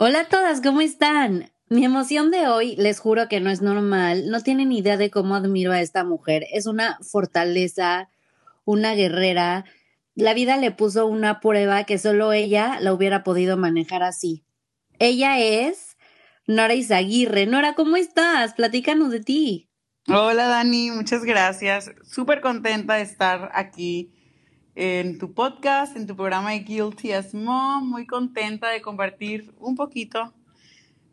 Hola a todas, ¿cómo están? Mi emoción de hoy, les juro que no es normal, no tienen idea de cómo admiro a esta mujer. Es una fortaleza, una guerrera. La vida le puso una prueba que solo ella la hubiera podido manejar así. Ella es Nora Izaguirre. Nora, ¿cómo estás? Platícanos de ti. Hola Dani, muchas gracias. Súper contenta de estar aquí en tu podcast, en tu programa de Guilty as Mom. Muy contenta de compartir un poquito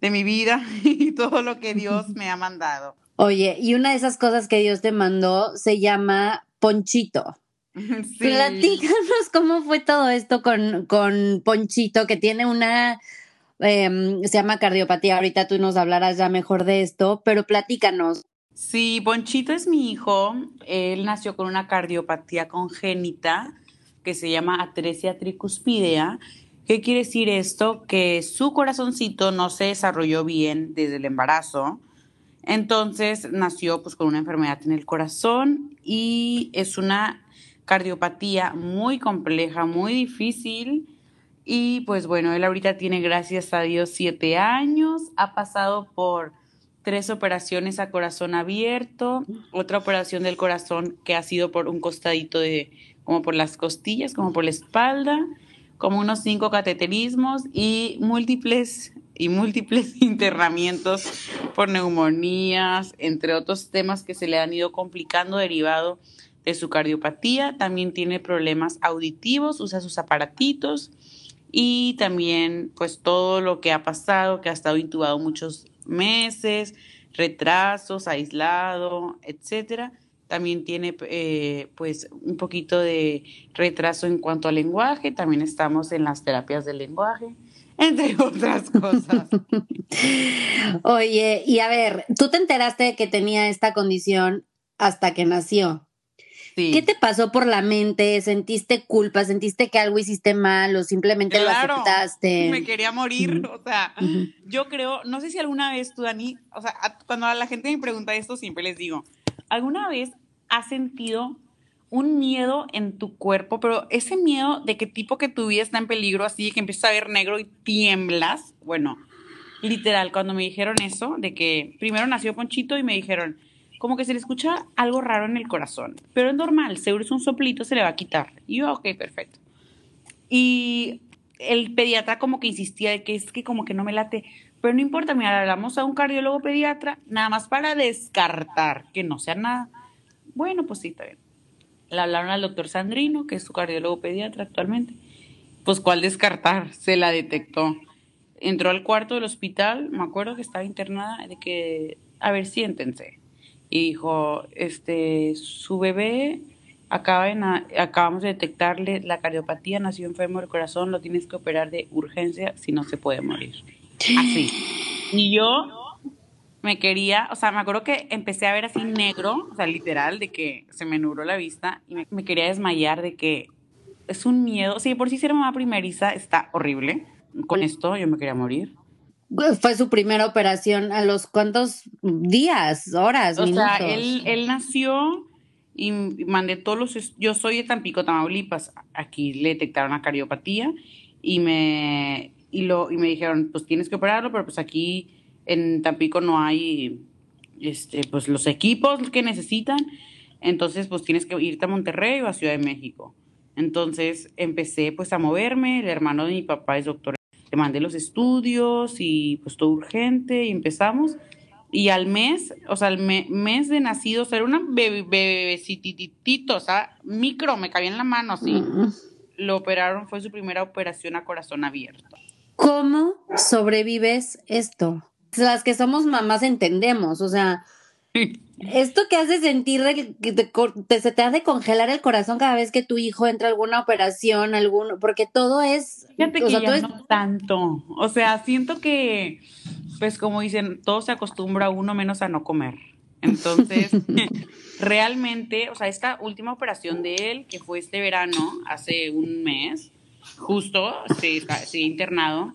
de mi vida y todo lo que Dios me ha mandado. Oye, y una de esas cosas que Dios te mandó se llama Ponchito. Sí. Platícanos cómo fue todo esto con, con Ponchito, que tiene una, eh, se llama cardiopatía. Ahorita tú nos hablarás ya mejor de esto, pero platícanos. Sí, Ponchito es mi hijo. Él nació con una cardiopatía congénita que se llama atresia tricuspidea. ¿Qué quiere decir esto? Que su corazoncito no se desarrolló bien desde el embarazo. Entonces nació pues con una enfermedad en el corazón y es una cardiopatía muy compleja, muy difícil. Y pues bueno, él ahorita tiene, gracias a Dios, siete años. Ha pasado por tres operaciones a corazón abierto, otra operación del corazón que ha sido por un costadito de, como por las costillas, como por la espalda, como unos cinco cateterismos y múltiples y múltiples internamientos por neumonías, entre otros temas que se le han ido complicando derivado de su cardiopatía. También tiene problemas auditivos, usa sus aparatitos y también pues todo lo que ha pasado, que ha estado intubado muchos meses, retrasos, aislado, etcétera. También tiene eh, pues un poquito de retraso en cuanto al lenguaje, también estamos en las terapias del lenguaje, entre otras cosas. Oye, y a ver, tú te enteraste de que tenía esta condición hasta que nació. ¿Qué te pasó por la mente? ¿Sentiste culpa? ¿Sentiste que algo hiciste mal o simplemente lo aceptaste? Me quería morir, o sea, yo creo, no sé si alguna vez tú, Dani, o sea, cuando la gente me pregunta esto, siempre les digo, ¿alguna vez has sentido un miedo en tu cuerpo, pero ese miedo de que tipo que tu vida está en peligro, así que empiezas a ver negro y tiemblas? Bueno, literal, cuando me dijeron eso, de que primero nació Ponchito y me dijeron, como que se le escucha algo raro en el corazón, pero es normal, seguro es un soplito, se le va a quitar. Y yo, ok, perfecto. Y el pediatra como que insistía de que es que como que no me late, pero no importa, mira, hablamos a un cardiólogo pediatra, nada más para descartar que no sea nada. Bueno, pues sí, está bien. Le hablaron al doctor Sandrino, que es su cardiólogo pediatra actualmente. Pues, ¿cuál descartar? Se la detectó. Entró al cuarto del hospital, me acuerdo que estaba internada, de que, a ver, siéntense y dijo, este, su bebé acaba acabamos de detectarle la cardiopatía, nació enfermo del corazón, lo tienes que operar de urgencia si no se puede morir. Así. Y yo me quería, o sea, me acuerdo que empecé a ver así negro, o sea, literal, de que se me nubló la vista y me, quería desmayar de que es un miedo. Sí, por si ser mamá primeriza está horrible. Con esto yo me quería morir. Fue su primera operación a los cuantos días, horas, o sea, él, él nació y mandé todos los... Yo soy de Tampico, Tamaulipas. Aquí le detectaron la cardiopatía y me, y, lo, y me dijeron, pues tienes que operarlo, pero pues aquí en Tampico no hay este, pues los equipos que necesitan. Entonces, pues tienes que irte a Monterrey o a Ciudad de México. Entonces empecé pues a moverme. El hermano de mi papá es doctor le mandé los estudios y pues todo urgente y empezamos. Y al mes, o sea, al mes de nacido, o sea, era una bebé, o sea, micro, me cabía en la mano, así. Lo operaron, fue su primera operación a corazón abierto. ¿Cómo sobrevives esto? Las que somos mamás entendemos, o sea, Esto que hace sentir que te, se te hace congelar el corazón cada vez que tu hijo entra a alguna operación, algún, porque todo es. Fíjate que no tanto. O sea, siento que, pues como dicen, todo se acostumbra a uno menos a no comer. Entonces, realmente, o sea, esta última operación de él, que fue este verano, hace un mes, justo, se, se internado,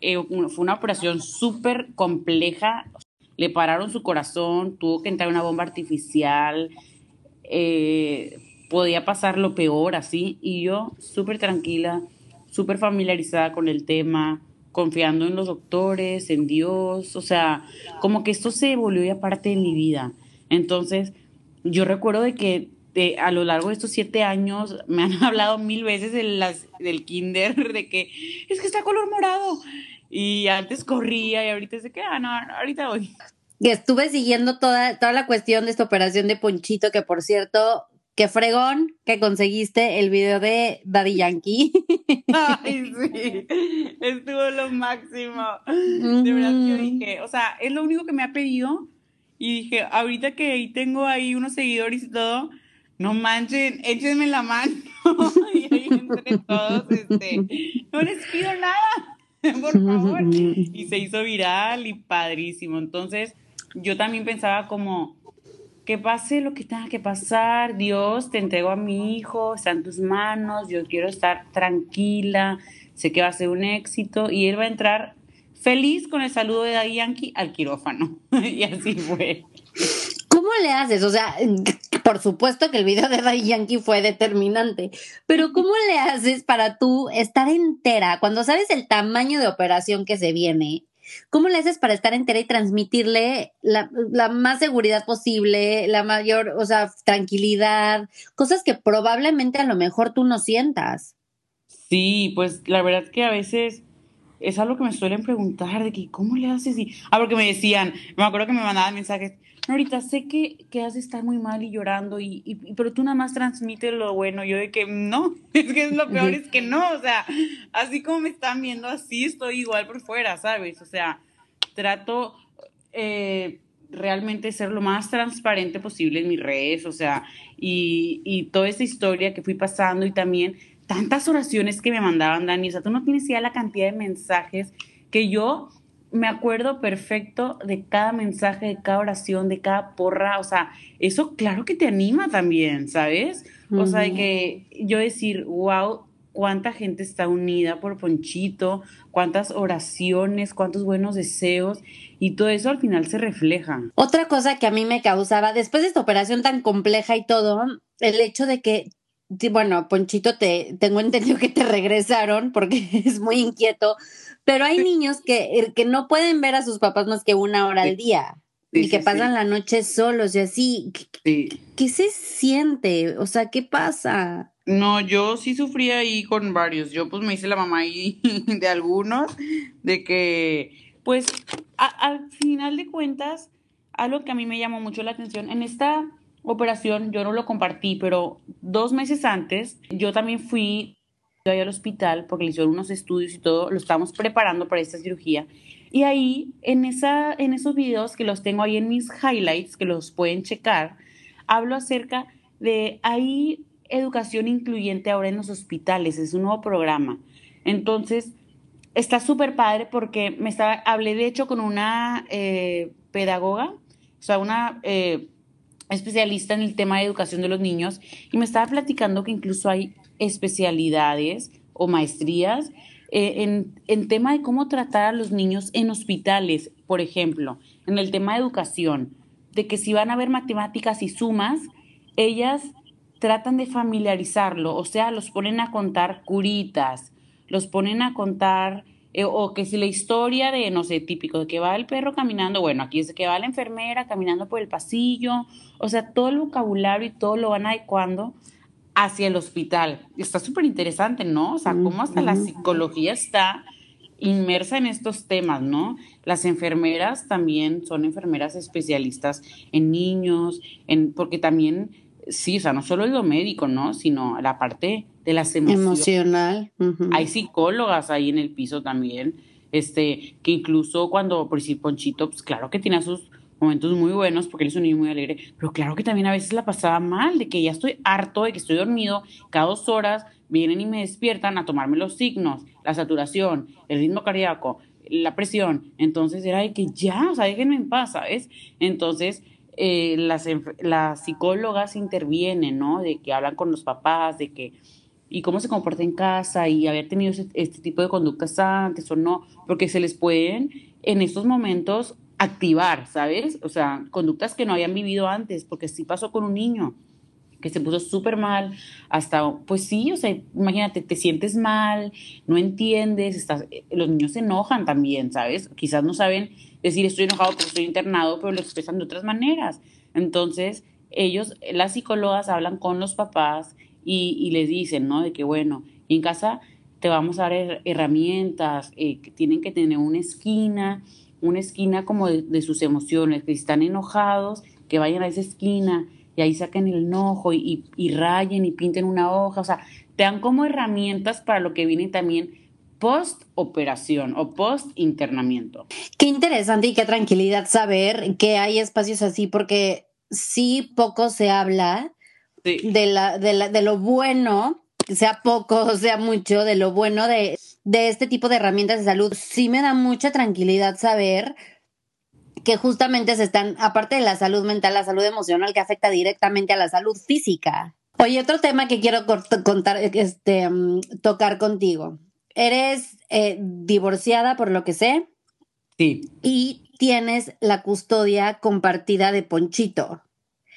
eh, fue una operación súper compleja. Le pararon su corazón, tuvo que entrar una bomba artificial, eh, podía pasar lo peor así. Y yo súper tranquila, súper familiarizada con el tema, confiando en los doctores, en Dios. O sea, como que esto se volvió ya parte de mi vida. Entonces, yo recuerdo de que a lo largo de estos siete años me han hablado mil veces las, del kinder de que es que está color morado. Y antes corría y ahorita se queda, ah, no, ahorita voy. Y estuve siguiendo toda, toda la cuestión de esta operación de Ponchito, que por cierto, qué fregón que conseguiste el video de Daddy Yankee. Ay, sí, estuvo lo máximo. De verdad que dije, o sea, es lo único que me ha pedido. Y dije, ahorita que tengo ahí unos seguidores y todo, no manchen, échenme la mano. y ahí entre todos, este, no les pido nada, por favor. Y se hizo viral y padrísimo. Entonces, yo también pensaba como, que pase lo que tenga que pasar, Dios, te entrego a mi hijo, está en tus manos, yo quiero estar tranquila, sé que va a ser un éxito y él va a entrar feliz con el saludo de Daddy Yankee al quirófano. y así fue. ¿Cómo le haces? O sea, por supuesto que el video de Daddy Yankee fue determinante, pero ¿cómo le haces para tú estar entera cuando sabes el tamaño de operación que se viene? ¿Cómo le haces para estar entera y transmitirle la, la, más seguridad posible, la mayor, o sea, tranquilidad, cosas que probablemente a lo mejor tú no sientas? Sí, pues la verdad es que a veces es algo que me suelen preguntar de que, ¿cómo le haces? Y, ah, porque me decían, me acuerdo que me mandaban mensajes, ahorita sé que, que has de estar muy mal y llorando, y, y, pero tú nada más transmites lo bueno. Yo de que no, es que lo peor, es que no, o sea, así como me están viendo, así estoy igual por fuera, ¿sabes? O sea, trato eh, realmente ser lo más transparente posible en mis redes, o sea, y, y toda esa historia que fui pasando y también tantas oraciones que me mandaban, Dani, o sea, tú no tienes idea la cantidad de mensajes que yo me acuerdo perfecto de cada mensaje, de cada oración, de cada porra, o sea, eso claro que te anima también, ¿sabes? O sea, de que yo decir, wow, cuánta gente está unida por Ponchito, cuántas oraciones, cuántos buenos deseos, y todo eso al final se refleja. Otra cosa que a mí me causaba, después de esta operación tan compleja y todo, el hecho de que bueno, Ponchito, te tengo entendido que te regresaron porque es muy inquieto, pero hay niños que, eh, que no pueden ver a sus papás más que una hora al día y que pasan la noche solos y así. ¿Qué, se siente? O sea, ¿qué pasa? No, yo sí sufrí ahí con varios. Yo pues me hice la mamá ahí de algunos, de que pues al final de cuentas, algo que a mí me llamó mucho la atención, en esta operación yo no lo compartí, pero dos meses antes yo también fui ahí al hospital porque le hicieron unos estudios y todo, lo estábamos preparando para esta cirugía. Y ahí, en, esa, en esos videos que los tengo ahí en mis highlights, que los pueden checar, hablo acerca de ahí educación incluyente ahora en los hospitales, es un nuevo programa. Entonces, está súper padre porque me estaba, hablé de hecho con una eh, pedagoga, o sea, una eh, especialista en el tema de educación de los niños, y me estaba platicando que incluso hay especialidades o maestrías eh, en, en tema de cómo tratar a los niños en hospitales, por ejemplo, en el tema de educación, de que si van a ver matemáticas y sumas, ellas tratan de familiarizarlo, o sea, los ponen a contar curitas, los ponen a contar, eh, o que si la historia de, no sé, típico, de que va el perro caminando, bueno, aquí es de que va la enfermera caminando por el pasillo, o sea, todo el vocabulario y todo lo van adecuando hacia el hospital. Está súper interesante, ¿no? O sea, cómo hasta la psicología está inmersa en estos temas, ¿no? Las enfermeras también son enfermeras especialistas en niños, en, porque también, sí, o sea, no solo es lo médico, ¿no? Sino la parte de las emociones. Emocional. Hay psicólogas ahí en el piso también, este, que incluso cuando, por decir, Ponchito, pues claro que tiene sus momentos muy buenos porque él es un niño muy alegre, pero claro que también a veces la pasaba mal, de que ya estoy harto, de que estoy dormido, cada dos horas vienen y me despiertan a tomarme los signos, la saturación, el ritmo cardíaco, la presión, entonces era de que ya, o sea, déjenme en paz, ¿sabes? Entonces, eh, las, las psicólogas intervienen, ¿no? De que hablan con los papás, de que y cómo se comporta en casa y haber tenido este tipo de conductas antes o no, porque se les pueden en estos momentos activar, ¿sabes? O sea, conductas que no habían vivido antes, porque sí pasó con un niño que se puso súper mal, hasta, pues sí, o sea, imagínate, te sientes mal, no entiendes, los niños se enojan también, ¿sabes? Quizás no saben decir estoy enojado porque estoy internado, pero lo expresan de otras maneras. Entonces, ellos, las psicólogas hablan con los papás y, les dicen, ¿no? De que, bueno, en casa te vamos a dar herramientas, eh, que tienen que tener una esquina, una esquina como de, sus emociones, que si están enojados, que vayan a esa esquina y ahí saquen el enojo y, y, rayen y pinten una hoja, o sea, te dan como herramientas para lo que viene también post operación o post internamiento. Qué interesante y qué tranquilidad saber que hay espacios así porque sí poco se habla de, la, de, la, de lo bueno, sea poco, sea mucho, de lo bueno de, de este tipo de herramientas de salud. Sí me da mucha tranquilidad saber que justamente se están, aparte de la salud mental, la salud emocional que afecta directamente a la salud física. Oye, otro tema que quiero contar, este, mm, tocar contigo. Eres eh, divorciada, por lo que sé. Sí. Y tienes la custodia compartida de Ponchito.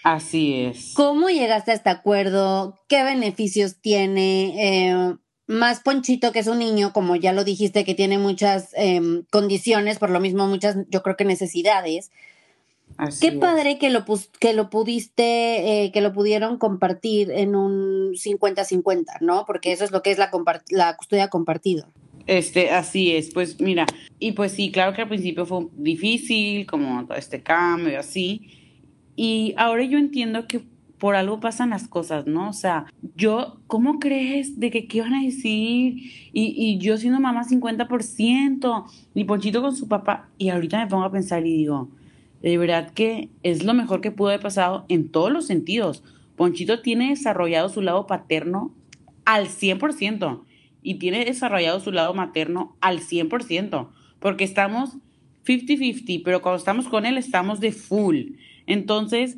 Así es. ¿Cómo llegaste a este acuerdo? ¿Qué beneficios tiene? Eh, más Ponchito, que es un niño, como ya lo dijiste, que tiene muchas em, condiciones, por lo mismo muchas, yo creo que necesidades. Así Qué padre que lo, que lo pudiste, eh, que lo pudieron compartir en un 50-50, ¿no? Porque eso es lo que es la, la custodia compartida. Este, así es, pues mira, y pues sí, claro que al principio fue difícil, como todo este cambio, así, y ahora yo entiendo que por algo pasan las cosas, ¿no? O sea, yo, ¿cómo crees de que qué van a decir? Y, y yo siendo mamá 50%, y Ponchito con su papá, y ahorita me pongo a pensar y digo, de verdad que es lo mejor que pudo haber pasado en todos los sentidos. Ponchito tiene desarrollado su lado paterno al 100% y tiene desarrollado su lado materno al 100%, porque estamos 50-50, pero cuando estamos con él estamos de full. Entonces,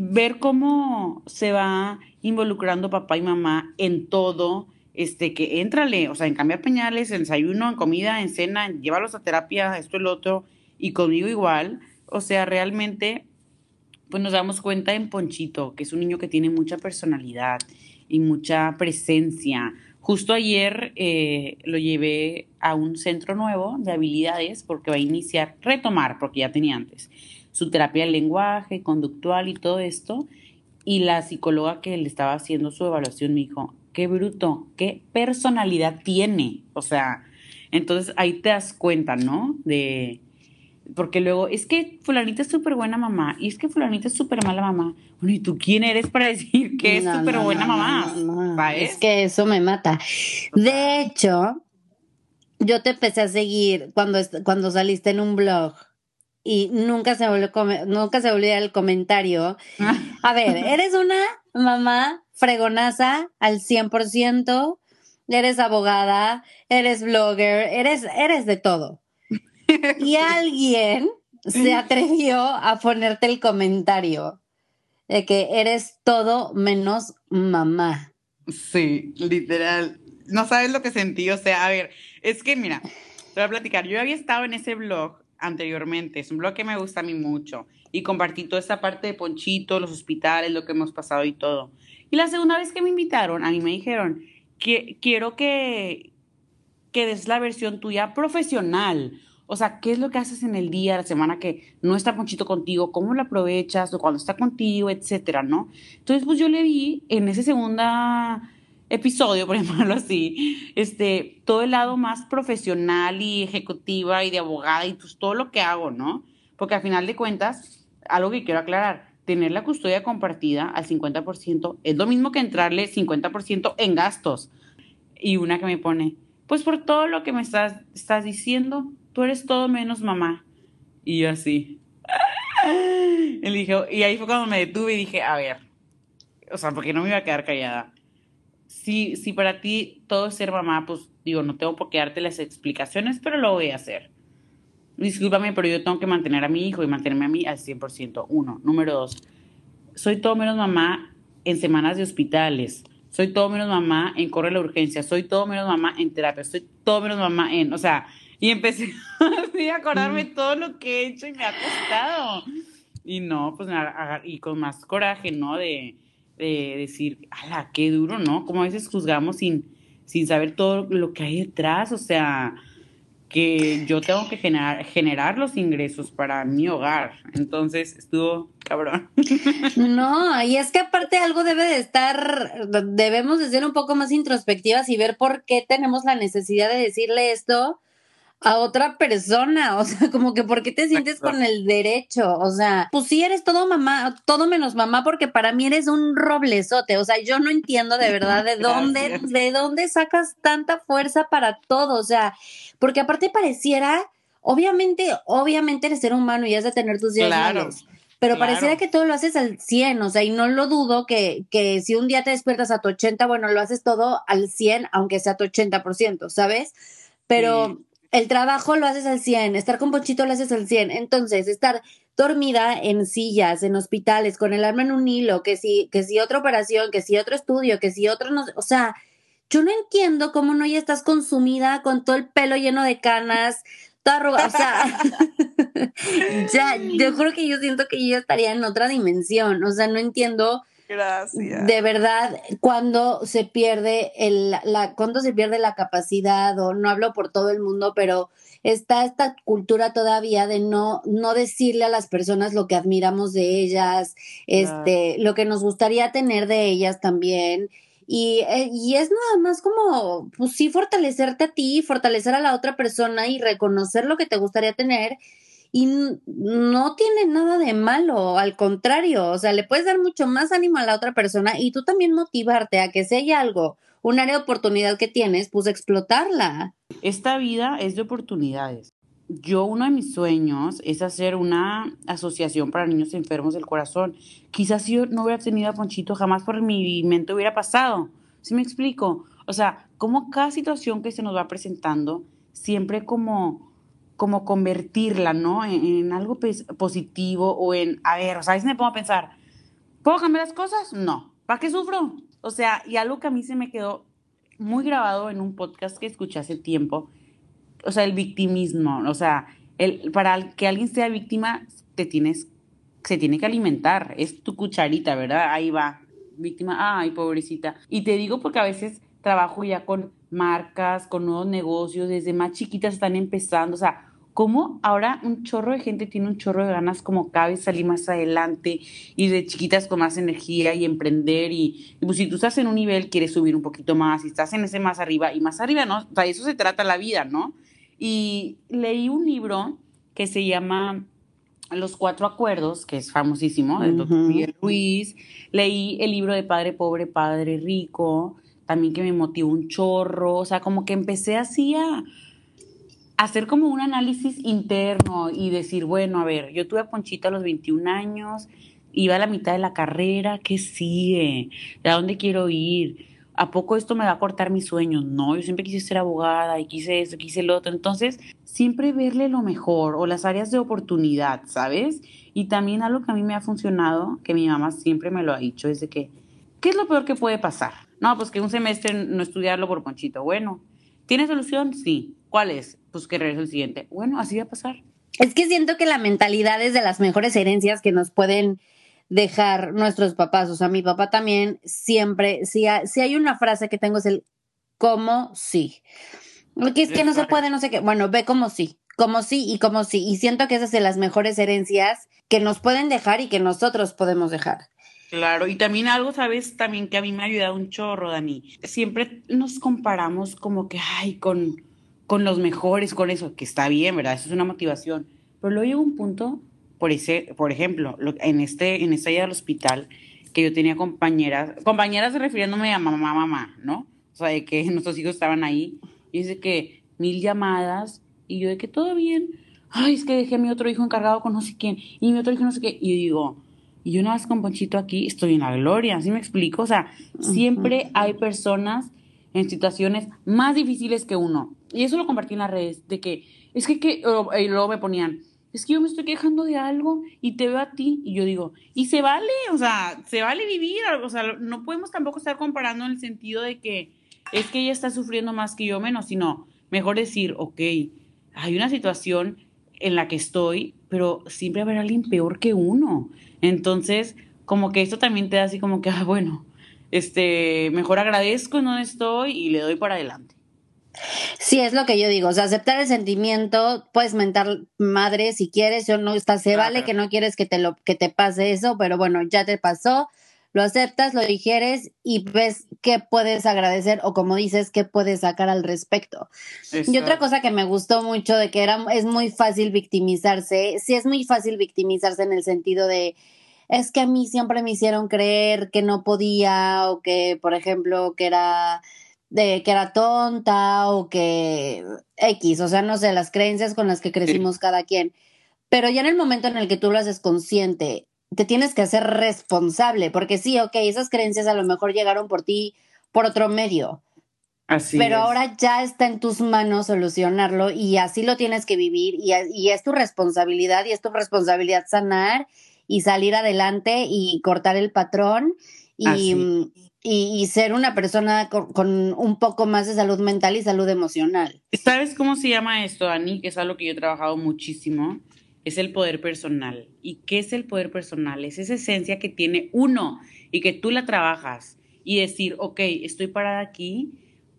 ver cómo se va involucrando papá y mamá en todo, este, que éntrale, o sea, en cambiar pañales, en desayuno, en comida, en cena, en llevarlos a terapia, esto y lo otro, y conmigo igual, o sea, realmente, pues nos damos cuenta en Ponchito, que es un niño que tiene mucha personalidad y mucha presencia. Justo ayer eh, lo llevé a un centro nuevo de habilidades porque va a iniciar, retomar, porque ya tenía antes su terapia de lenguaje, conductual y todo esto. Y la psicóloga que le estaba haciendo su evaluación me dijo, qué bruto, qué personalidad tiene. O sea, entonces ahí te das cuenta, ¿no? De, porque luego, es que fulanita es súper buena mamá y es que fulanita es súper mala mamá. Bueno, ¿y tú quién eres para decir que es súper buena mamá? Es que eso me mata. De hecho, yo te empecé a seguir cuando, cuando saliste en un blog y nunca se volvió, nunca se volvió el comentario. A ver, eres una mamá fregonaza al 100%, eres abogada, eres blogger, eres, eres de todo. Y alguien se atrevió a ponerte el comentario de que eres todo menos mamá. Sí, literal. No sabes lo que sentí. O sea, a ver, es que mira, te voy a platicar. Yo había estado en ese blog anteriormente. Es un blog que me gusta a mí mucho. Y compartí toda esta parte de Ponchito, los hospitales, lo que hemos pasado y todo. Y la segunda vez que me invitaron, a mí me dijeron que quiero que, que des la versión tuya profesional. O sea, ¿qué es lo que haces en el día, la semana que no está Ponchito contigo? ¿Cómo lo aprovechas? O cuando está contigo, etcétera, ¿no? Entonces, pues yo le vi en esa segunda episodio, por ejemplo así, este, todo el lado más profesional y ejecutiva y de abogada y pues todo lo que hago, ¿no? Porque al final de cuentas, algo que quiero aclarar, tener la custodia compartida al 50% es lo mismo que entrarle 50% en gastos. Y una que me pone, pues por todo lo que me estás, estás diciendo, tú eres todo menos mamá. Y yo así. Y ahí fue cuando me detuve y dije, a ver, o sea, porque no me iba a quedar callada. Si, si para ti todo es ser mamá, pues digo, no tengo por qué darte las explicaciones, pero lo voy a hacer. Discúlpame, pero yo tengo que mantener a mi hijo y mantenerme a mí al 100%. Uno. Número dos, soy todo menos mamá en semanas de hospitales. Soy todo menos mamá en correr la urgencia. Soy todo menos mamá en terapia. Soy todo menos mamá en, o sea, y empecé así a acordarme todo lo que he hecho y me ha costado. Y no, pues, y con más coraje, ¿no? De, de decir, ala, qué duro, ¿no? Como a veces juzgamos sin, sin saber todo lo que hay detrás, o sea, que yo tengo que generar, generar los ingresos para mi hogar. Entonces estuvo cabrón. No, y es que aparte algo debe de estar, debemos de ser un poco más introspectivas y ver por qué tenemos la necesidad de decirle esto a otra persona, o sea, como que por qué te sientes con el derecho, o sea, pues sí eres todo mamá, todo menos mamá porque para mí eres un roblezote, o sea, yo no entiendo de verdad de dónde de dónde sacas tanta fuerza para todo, o sea, porque aparte pareciera obviamente, obviamente eres ser humano y has de tener tus días claro. Pero pareciera que todo lo haces al 100, o sea, y no lo dudo que, que si un día te despiertas a tu 80, bueno, lo haces todo al 100, aunque sea tu 80%, ¿sabes? Pero el trabajo lo haces al 100, estar con Ponchito lo haces al 100. Entonces, estar dormida en sillas, en hospitales, con el arma en un hilo, que si, que si otra operación, que si otro estudio, que si otro no, o sea, yo no entiendo cómo no ya estás consumida con todo el pelo lleno de canas, toda arrugada, o sea, ya, yo creo que yo siento que yo estaría en otra dimensión, o sea, no entiendo Gracias. De verdad, cuando se pierde el, la, cuando se pierde la capacidad, o no hablo por todo el mundo, pero está esta cultura todavía de no, no decirle a las personas lo que admiramos de ellas, este, lo que nos gustaría tener de ellas también. Y, eh, y es nada más como, pues sí, fortalecerte a ti, fortalecer a la otra persona y reconocer lo que te gustaría tener y no tiene nada de malo, al contrario, o sea, le puedes dar mucho más ánimo a la otra persona y tú también motivarte a que si hay algo, un área de oportunidad que tienes, pues explotarla. Esta vida es de oportunidades. Yo uno de mis sueños es hacer una asociación para niños enfermos del corazón. Quizás si yo no hubiera tenido a Ponchito, jamás por mi mente hubiera pasado. ¿Sí me explico? O sea, como cada situación que se nos va presentando, siempre como como convertirla, ¿no? En, algo positivo o en, a ver, o sea, a veces me pongo a pensar, ¿puedo cambiar las cosas? No. ¿Para qué sufro? O sea, y algo que a mí se me quedó muy grabado en un podcast que escuché hace tiempo, o sea, el victimismo, o sea, el, para que alguien sea víctima, te tienes, se tiene que alimentar, es tu cucharita, ¿verdad? Ahí va, víctima, ay, pobrecita. Y te digo porque a veces trabajo ya con marcas, con nuevos negocios, desde más chiquitas están empezando, o sea, cómo ahora un chorro de gente tiene un chorro de ganas como cabe salir más adelante y de chiquitas con más energía y emprender y, pues si tú estás en un nivel quieres subir un poquito más y estás en ese más arriba y más arriba, ¿no? O sea, eso se trata la vida, ¿no? Y leí un libro que se llama Los Cuatro Acuerdos, que es famosísimo, del doctor Miguel Ruiz. Leí el libro de Padre Pobre, Padre Rico también que me motivó un chorro, o sea, como que empecé así a hacer como un análisis interno y decir, bueno, a ver, yo tuve a Ponchita a los 21 años, iba a la mitad de la carrera, ¿qué sigue? ¿A dónde quiero ir? ¿A poco esto me va a cortar mis sueños? No, yo siempre quise ser abogada y quise esto, quise lo otro. Entonces, siempre verle lo mejor o las áreas de oportunidad, ¿sabes? Y también algo que a mí me ha funcionado, que mi mamá siempre me lo ha dicho, es de que, ¿qué es lo peor que puede pasar? No, pues que un semestre no estudiarlo por Ponchito. Bueno, ¿tiene solución? Sí. ¿Cuál es? Pues que regrese el siguiente. Bueno, así va a pasar. Es que siento que la mentalidad es de las mejores herencias que nos pueden dejar nuestros papás. O sea, mi papá también siempre, si, si hay una frase que tengo es el como sí. Porque es que no se puede, no sé qué. Bueno, ve como sí, como sí y como sí. Y siento que esas son las mejores herencias que nos pueden dejar y que nosotros podemos dejar. Claro, y también algo, ¿sabes? También que a mí me ha ayudado un chorro, Dani. Siempre nos comparamos como que, ay, con, con los mejores, con eso, que está bien, ¿verdad? Eso es una motivación. Pero luego llega un punto, por, ese, por ejemplo, en, este, en esta ida al hospital, que yo tenía compañeras, compañeras refiriéndome a mamá, mamá, ¿no? O sea, de que nuestros hijos estaban ahí, y dice que mil llamadas, y yo de que todo bien, ay, es que dejé a mi otro hijo encargado con no sé quién, y mi otro hijo no sé qué, y digo, y yo nada más con Ponchito aquí estoy en la gloria, ¿sí me explico? O sea, siempre hay personas en situaciones más difíciles que uno. Y eso lo compartí en las redes, de que, es que, que y luego me ponían, es que yo me estoy quejando de algo y te veo a ti y yo digo, y se vale, o sea, se vale vivir, o sea, no podemos tampoco estar comparando en el sentido de que es que ella está sufriendo más que yo menos, sino mejor decir, ok, hay una situación en la que estoy, pero siempre haber alguien peor que uno. Entonces, como que esto también te da así como que, ah, bueno, este, mejor agradezco en donde estoy y le doy para adelante. Sí, es lo que yo digo, o sea, aceptar el sentimiento, puedes mentar madre si quieres, yo no está, se vale que no quieres que te lo que te pase eso, pero bueno, ya te pasó, lo aceptas, lo digieres y ves qué puedes agradecer o como dices, qué puedes sacar al respecto. Y otra cosa que me gustó mucho de que era, es muy fácil victimizarse, sí es muy fácil victimizarse en el sentido de, es que a mí siempre me hicieron creer que no podía o que, por ejemplo, que era de que era tonta o que X, o sea, no sé, las creencias con las que crecimos cada quien. Pero ya en el momento en el que tú lo haces consciente te tienes que hacer responsable, porque sí, ok, esas creencias a lo mejor llegaron por ti por otro medio. Así pero ahora ya está en tus manos solucionarlo y así lo tienes que vivir y, y, es tu responsabilidad y es tu responsabilidad sanar y salir adelante y cortar el patrón y, y, y ser una persona con, con, un poco más de salud mental y salud emocional. ¿Sabes cómo se llama esto, Ani? Que es algo que yo he trabajado muchísimo es el poder personal. ¿Y qué es el poder personal? Es esa esencia que tiene uno y que tú la trabajas y decir, ok, estoy parada aquí.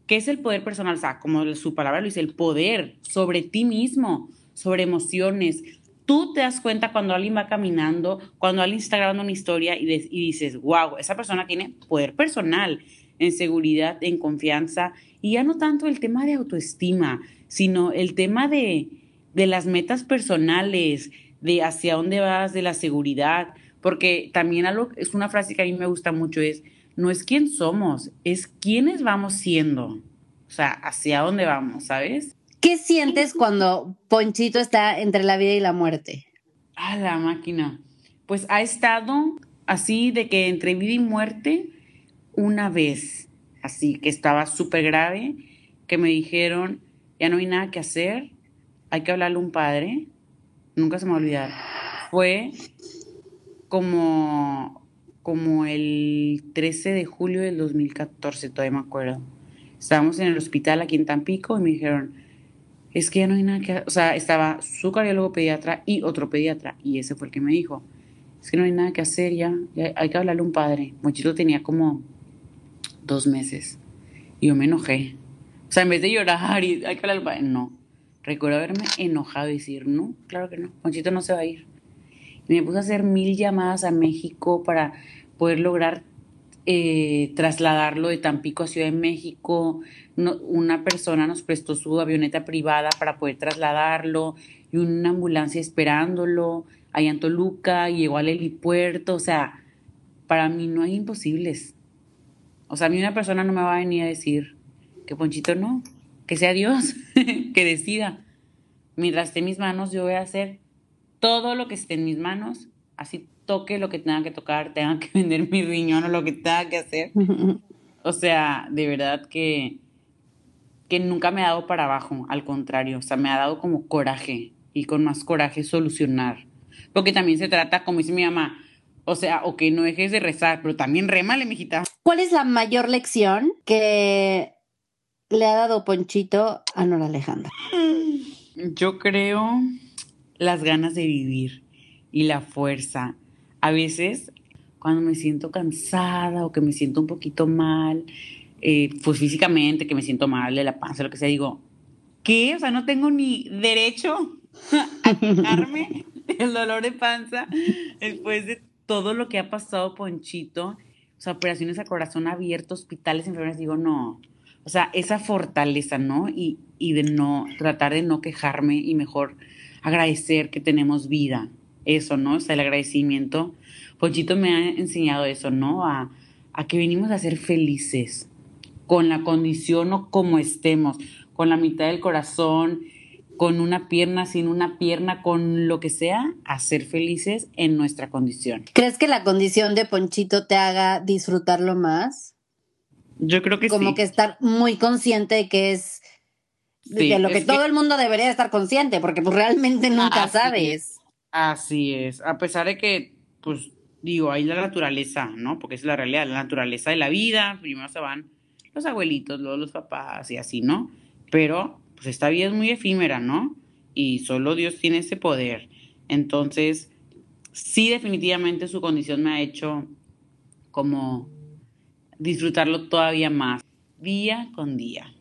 ¿Qué es el poder personal? O sea, como su palabra lo dice, el poder sobre ti mismo, sobre emociones. Tú te das cuenta cuando alguien va caminando, cuando alguien está grabando una historia y, dices, wow, esa persona tiene poder personal en seguridad, en confianza, y ya no tanto el tema de autoestima, sino el tema de, de las metas personales, de hacia dónde vas, de la seguridad, porque también algo, es una frase que a mí me gusta mucho, es, no es quién somos, es quiénes vamos siendo, o sea, hacia dónde vamos, ¿sabes? ¿Qué sientes cuando Ponchito está entre la vida y la muerte? Ah, la máquina. Pues ha estado así de que entre vida y muerte una vez, así que estaba súper grave, que me dijeron, ya no hay nada que hacer, hay que hablarle a un padre, nunca se me va a olvidar, fue como, como el 13 de julio del 2014, todavía me acuerdo. Estábamos en el hospital aquí en Tampico y me dijeron, es que ya no hay nada que... O sea, estaba su cardiólogo pediatra y otro pediatra, y ese fue el que me dijo, es que no hay nada que hacer ya, hay que hablarle a un padre. Mochito tenía como dos meses y yo me enojé. O sea, en vez de llorar y hay que hablarle al padre, no. Recuerdo haberme enojado y decir, no, claro que no, Ponchito no se va a ir. Y me puse a hacer mil llamadas a México para poder lograr eh, trasladarlo de Tampico a Ciudad de México. una persona nos prestó su avioneta privada para poder trasladarlo y una ambulancia esperándolo allá en Toluca llegó al helipuerto. O sea, para mí no hay imposibles. O sea, a mí una persona no me va a venir a decir que Ponchito no, que sea Dios que decida. Mientras esté en mis manos, yo voy a hacer todo lo que esté en mis manos, así toque lo que tenga que tocar, tenga que vender mi riñón o lo que tenga que hacer. O sea, de verdad que, que nunca me ha dado para abajo, al contrario, o sea, me ha dado como coraje y con más coraje solucionar. Porque también se trata, como dice mi mamá, o sea, o que no dejes de rezar, pero también rémale, mijita. ¿Cuál es la mayor lección que le ha dado Ponchito a Nora Alejandra? Yo creo las ganas de vivir y la fuerza. A veces, cuando me siento cansada o que me siento un poquito mal, eh, pues físicamente, que me siento mal de la panza, lo que sea, digo, ¿qué? O sea, no tengo ni derecho a quitarme el dolor de panza después de todo lo que ha pasado Ponchito. O sea, operaciones a corazón abierto, hospitales, enfermeras, digo, no, o sea, esa fortaleza, ¿no? Y, y de no, tratar de no quejarme y mejor agradecer que tenemos vida. Eso, ¿no? O sea, el agradecimiento. Ponchito me ha enseñado eso, ¿no? A, a que venimos a ser felices con la condición o como estemos, con la mitad del corazón, con una pierna, sin una pierna, con lo que sea, a ser felices en nuestra condición. ¿Crees que la condición de Ponchito te haga disfrutarlo más? Yo creo que sí. Como que estar muy consciente de que es de lo que todo el mundo debería estar consciente, porque pues realmente nunca sabes. Así es, a pesar de que, pues digo, hay la naturaleza, ¿no? Porque es la realidad, la naturaleza de la vida, primero se van los abuelitos, luego los papás y así, ¿no? Pero pues esta vida es muy efímera, ¿no? Y solo Dios tiene ese poder. Entonces, sí, definitivamente su condición me ha hecho como disfrutarlo todavía más, día con día,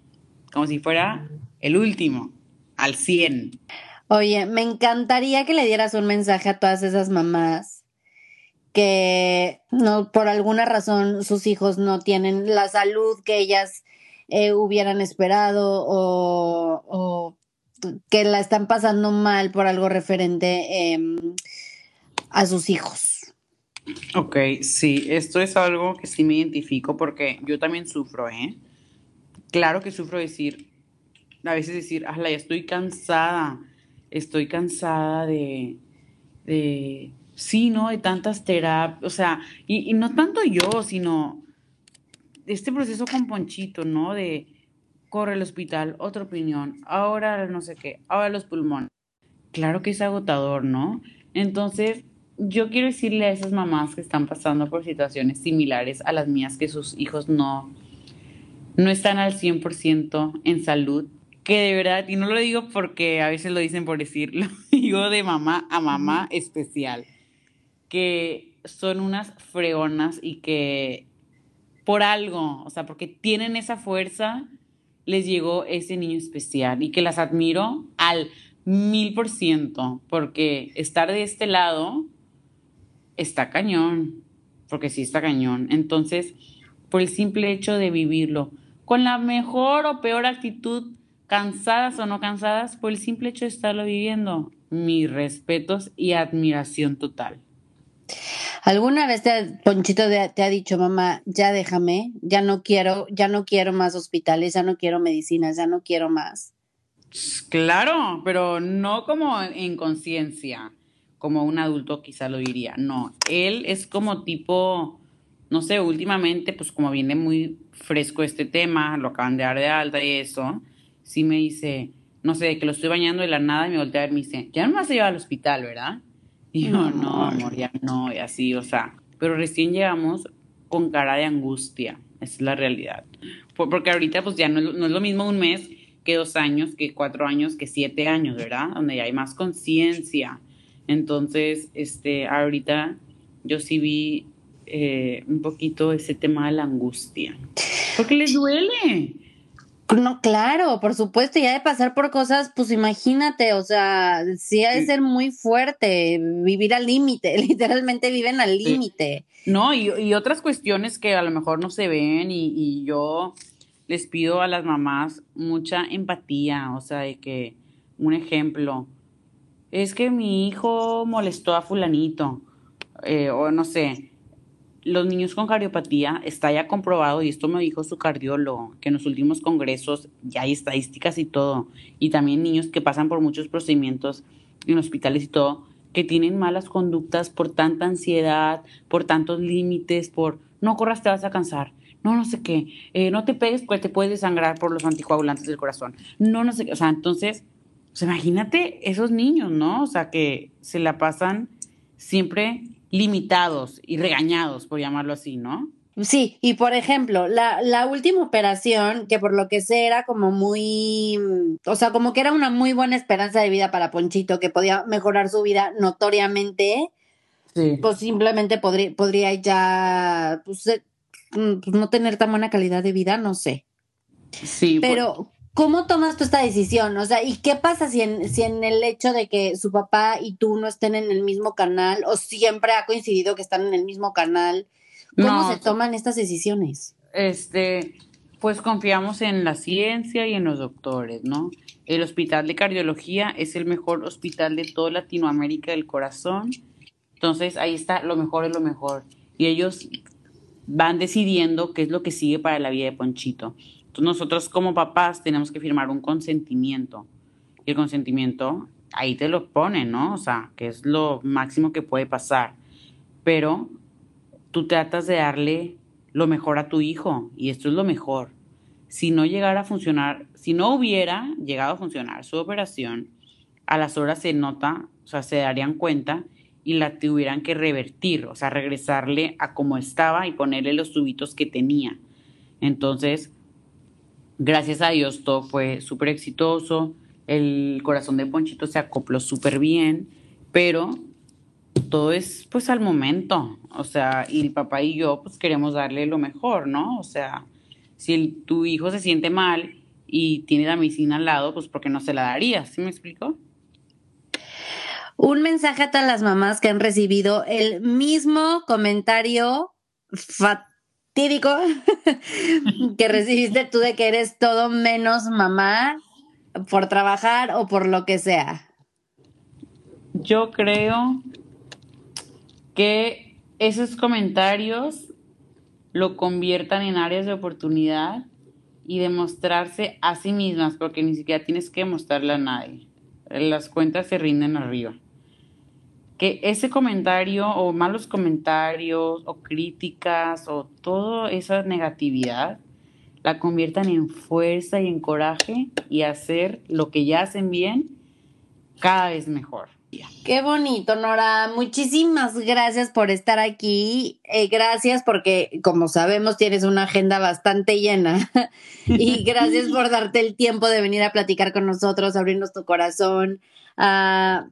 como si fuera el último, al 100. Oye, me encantaría que le dieras un mensaje a todas esas mamás que no por alguna razón sus hijos no tienen la salud que ellas eh, hubieran esperado o, que la están pasando mal por algo referente em, a sus hijos. Ok, sí, esto es algo que sí me identifico porque yo también sufro, ¿eh? Claro que sufro decir, a veces decir, ah, ya estoy cansada, estoy cansada de, de, sí, ¿no? De tantas terapias, o sea, y, y no tanto yo, sino este proceso con Ponchito, ¿no? De corre al hospital, otra opinión, ahora no sé qué, ahora los pulmones. Claro que es agotador, ¿no? Entonces, yo quiero decirle a esas mamás que están pasando por situaciones similares a las mías, que sus hijos no, no están al 100% en salud, que de verdad, y no lo digo porque a veces lo dicen por decirlo, digo de mamá a mamá especial, que son unas freonas y que por algo, o sea, porque tienen esa fuerza, les llegó ese niño especial y que las admiro al mil por ciento, porque estar de este lado está cañón, porque sí está cañón. Entonces, por el simple hecho de vivirlo, con la mejor o peor actitud, cansadas o no cansadas, por el simple hecho de estarlo viviendo, mis respetos y admiración total. ¿Alguna vez te, Ponchito te ha dicho, mamá, ya déjame, ya no quiero, ya no quiero más hospitales, ya no quiero medicinas, ya no quiero más? Claro, pero no como en conciencia, como un adulto quizá lo diría. No, él es como tipo, no sé, últimamente, pues como viene muy fresco este tema, lo acaban de dar de alta y eso, sí me dice, no sé, que lo estoy bañando de la nada y me voltea a ver y me dice, ya no me vas a llevar al hospital, ¿verdad? Y yo, no, amor, ya no, y así, o sea, pero recién llegamos con cara de angustia, esa es la realidad. Porque ahorita pues ya no es, no es lo mismo un mes que dos años, que cuatro años, que siete años, ¿verdad? Donde ya hay más conciencia. Entonces, este, ahorita yo sí vi eh, un poquito ese tema de la angustia. Porque les duele. No, claro, por supuesto, y ha de pasar por cosas, pues imagínate, o sea, sí ha de ser muy fuerte, vivir al límite, literalmente viven al límite. No, y, otras cuestiones que a lo mejor no se ven, y, y, yo les pido a las mamás mucha empatía, o sea, de que, un ejemplo, es que mi hijo molestó a fulanito, eh, o no sé, los niños con cardiopatía está ya comprobado, y esto me dijo su cardiólogo, que en los últimos congresos ya hay estadísticas y todo, y también niños que pasan por muchos procedimientos en hospitales y todo, que tienen malas conductas por tanta ansiedad, por tantos límites, por no corras, te vas a cansar, no, no sé qué, eh, no te pegues porque te puedes desangrar por los anticoagulantes del corazón, no, no sé qué, o sea, entonces, pues imagínate esos niños, ¿no? O sea, que se la pasan siempre limitados y regañados, por llamarlo así, ¿no? Sí, y por ejemplo, la, la última operación, que por lo que sé era como muy, o sea, como que era una muy buena esperanza de vida para Ponchito, que podía mejorar su vida notoriamente, sí. pues simplemente podría, podría ya, pues, eh, mm, pues, no tener tan buena calidad de vida, no sé. Sí. Pero, ¿Cómo tomas tú esta decisión? O sea, ¿y qué pasa si en, si en el hecho de que su papá y tú no estén en el mismo canal o siempre ha coincidido que están en el mismo canal? ¿Cómo se toman estas decisiones? Este, pues confiamos en la ciencia y en los doctores, ¿no? El Hospital de Cardiología es el mejor hospital de toda Latinoamérica del corazón. Entonces, ahí está, lo mejor es lo mejor. Y ellos van decidiendo qué es lo que sigue para la vida de Ponchito nosotros como papás tenemos que firmar un consentimiento y el consentimiento, ahí te lo pone, ¿no? O sea, que es lo máximo que puede pasar. Pero tú tratas de darle lo mejor a tu hijo y esto es lo mejor. Si no llegara a funcionar, si no hubiera llegado a funcionar su operación, a las horas se nota, o sea, se darían cuenta y la tuvieran que revertir, o sea, regresarle a como estaba y ponerle los tubitos que tenía. Entonces, gracias a Dios todo fue súper exitoso, el corazón de Ponchito se acopló súper bien, pero todo es pues al momento, o sea, y el papá y yo pues queremos darle lo mejor, ¿no? O sea, si tu hijo se siente mal y tiene la medicina al lado, pues porque no se la darías, ¿sí me explico? Un mensaje a todas las mamás que han recibido el mismo comentario fatídico que recibiste tú de que eres todo menos mamá por trabajar o por lo que sea. Yo creo que esos comentarios lo conviertan en áreas de oportunidad y demostrarse a sí mismas, porque ni siquiera tienes que mostrarle a nadie. Las cuentas se rinden arriba. Que ese comentario o malos comentarios o críticas o toda esa negatividad la conviertan en fuerza y en coraje y hacer lo que ya hacen bien cada vez mejor. Qué bonito, Nora. Muchísimas gracias por estar aquí. Eh, gracias porque, como sabemos, tienes una agenda bastante llena. y gracias por darte el tiempo de venir a platicar con nosotros, abrirnos tu corazón, a,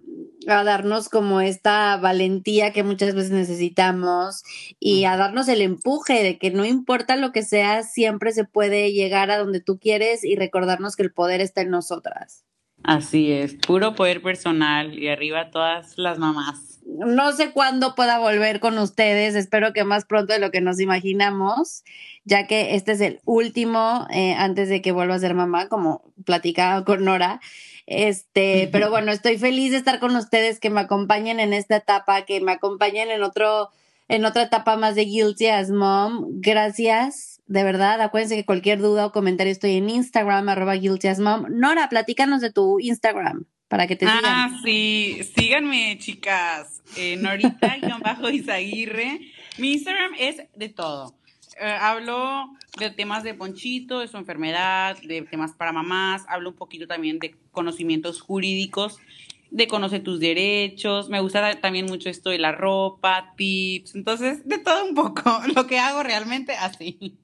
a, darnos como esta valentía que muchas veces necesitamos y a darnos el empuje de que no importa lo que sea, siempre se puede llegar a donde tú quieres y recordarnos que el poder está en nosotras. Así es, puro poder personal y arriba todas las mamás. No sé cuándo pueda volver con ustedes, espero que más pronto de lo que nos imaginamos, ya que este es el último eh, antes de que vuelva a ser mamá, como platicaba con Nora. Este, pero bueno, estoy feliz de estar con ustedes, que me acompañen en esta etapa, que me acompañen en otro, en otra etapa más de Guilty as Mom. Gracias de verdad, acuérdense que cualquier duda o comentario estoy en Instagram, arroba guiltyasmom. Nora, platícanos de tu Instagram para que te sigan. Ah, sí, síganme, chicas. Eh, Norita-Izaguirre. Mi Instagram es de todo. Eh, hablo de temas de Ponchito, de su enfermedad, de temas para mamás, hablo un poquito también de conocimientos jurídicos de conocer tus derechos, me gusta también mucho esto de la ropa, tips, entonces de todo un poco, lo que hago realmente así.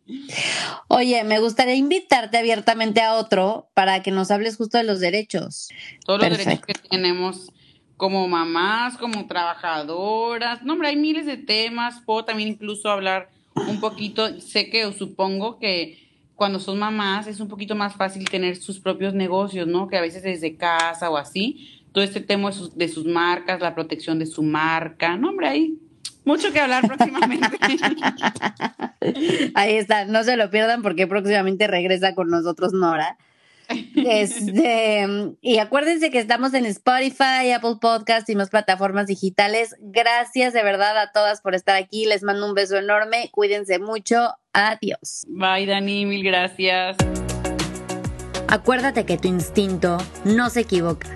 Oye, me gustaría invitarte abiertamente a otro para que nos hables justo de los derechos. Todos los derechos que tenemos como mamás, como trabajadoras, no, hombre, hay miles de temas, puedo también incluso hablar un poquito, sé que o supongo que cuando son mamás es un poquito más fácil tener sus propios negocios, ¿no? Que a veces desde casa o así, todo este tema de sus, marcas, la protección de su marca. No, hombre, hay mucho que hablar próximamente. Ahí está, no se lo pierdan porque próximamente regresa con nosotros Nora. Este, y acuérdense que estamos en Spotify, Apple Podcast y más plataformas digitales. Gracias de verdad a todas por estar aquí. Les mando un beso enorme. Cuídense mucho. Adiós. Bye, Dani. Mil gracias. Acuérdate que tu instinto no se equivoca.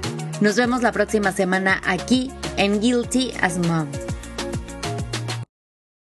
Nos vemos la próxima semana aquí en Guilty as Mom.